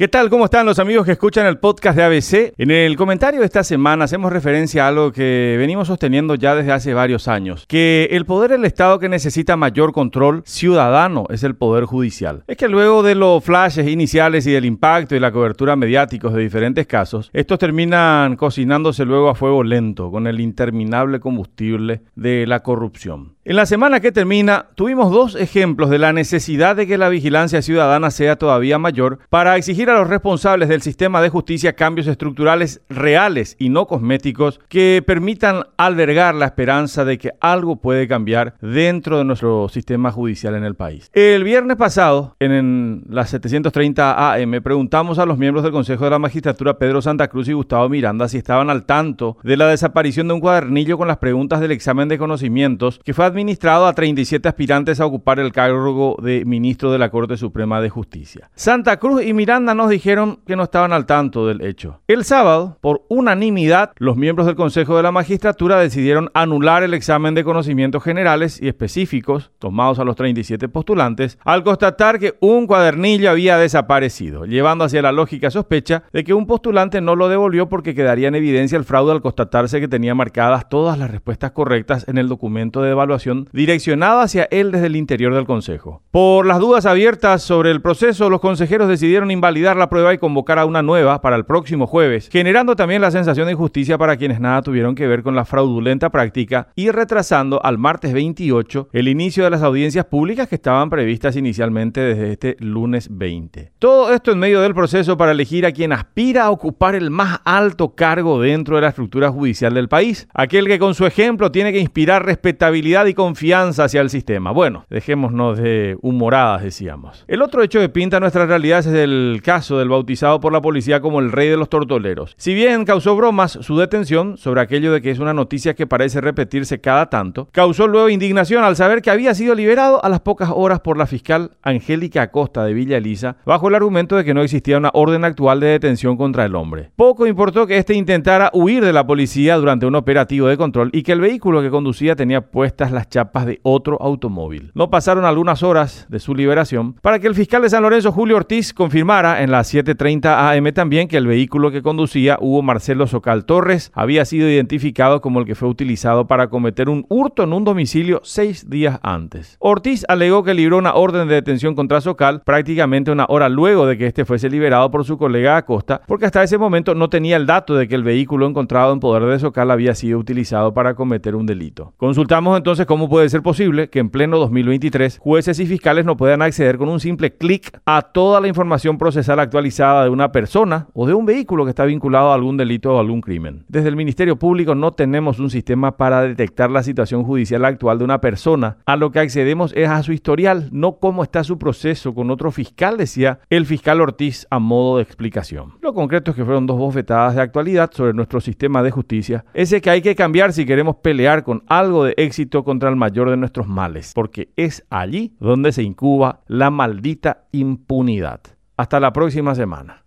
¿Qué tal? ¿Cómo están los amigos que escuchan el podcast de ABC? En el comentario de esta semana hacemos referencia a algo que venimos sosteniendo ya desde hace varios años, que el poder del Estado que necesita mayor control ciudadano es el poder judicial. Es que luego de los flashes iniciales y del impacto y la cobertura mediáticos de diferentes casos, estos terminan cocinándose luego a fuego lento con el interminable combustible de la corrupción. En la semana que termina, tuvimos dos ejemplos de la necesidad de que la vigilancia ciudadana sea todavía mayor para exigir a los responsables del sistema de justicia cambios estructurales reales y no cosméticos que permitan albergar la esperanza de que algo puede cambiar dentro de nuestro sistema judicial en el país. El viernes pasado, en las 730 AM, preguntamos a los miembros del Consejo de la Magistratura, Pedro Santa Cruz y Gustavo Miranda, si estaban al tanto de la desaparición de un cuadernillo con las preguntas del examen de conocimientos que fue administrado a 37 aspirantes a ocupar el cargo de ministro de la Corte Suprema de Justicia. Santa Cruz y Miranda nos dijeron que no estaban al tanto del hecho. El sábado, por unanimidad, los miembros del Consejo de la Magistratura decidieron anular el examen de conocimientos generales y específicos tomados a los 37 postulantes al constatar que un cuadernillo había desaparecido, llevando hacia la lógica sospecha de que un postulante no lo devolvió porque quedaría en evidencia el fraude al constatarse que tenía marcadas todas las respuestas correctas en el documento de evaluación direccionado hacia él desde el interior del Consejo. Por las dudas abiertas sobre el proceso, los consejeros decidieron invalidar la prueba y convocar a una nueva para el próximo jueves, generando también la sensación de injusticia para quienes nada tuvieron que ver con la fraudulenta práctica y retrasando al martes 28 el inicio de las audiencias públicas que estaban previstas inicialmente desde este lunes 20. Todo esto en medio del proceso para elegir a quien aspira a ocupar el más alto cargo dentro de la estructura judicial del país, aquel que con su ejemplo tiene que inspirar respetabilidad y confianza hacia el sistema. Bueno, dejémonos de humoradas, decíamos. El otro hecho que pinta nuestra realidad es el caso del bautizado por la policía como el rey de los tortoleros. Si bien causó bromas su detención sobre aquello de que es una noticia que parece repetirse cada tanto, causó luego indignación al saber que había sido liberado a las pocas horas por la fiscal Angélica Acosta de Villa Elisa, bajo el argumento de que no existía una orden actual de detención contra el hombre. Poco importó que éste intentara huir de la policía durante un operativo de control y que el vehículo que conducía tenía puestas las chapas de otro automóvil. No pasaron algunas horas de su liberación para que el fiscal de San Lorenzo, Julio Ortiz, confirmara en las 7.30 am también que el vehículo que conducía Hugo Marcelo Socal Torres había sido identificado como el que fue utilizado para cometer un hurto en un domicilio seis días antes. Ortiz alegó que libró una orden de detención contra Socal prácticamente una hora luego de que este fuese liberado por su colega Acosta, porque hasta ese momento no tenía el dato de que el vehículo encontrado en poder de Socal había sido utilizado para cometer un delito. Consultamos entonces cómo ¿Cómo puede ser posible que en pleno 2023 jueces y fiscales no puedan acceder con un simple clic a toda la información procesal actualizada de una persona o de un vehículo que está vinculado a algún delito o algún crimen? Desde el Ministerio Público no tenemos un sistema para detectar la situación judicial actual de una persona. A lo que accedemos es a su historial, no cómo está su proceso con otro fiscal, decía el fiscal Ortiz a modo de explicación. Lo concreto es que fueron dos bofetadas de actualidad sobre nuestro sistema de justicia, ese que hay que cambiar si queremos pelear con algo de éxito contra el mayor de nuestros males, porque es allí donde se incuba la maldita impunidad. Hasta la próxima semana.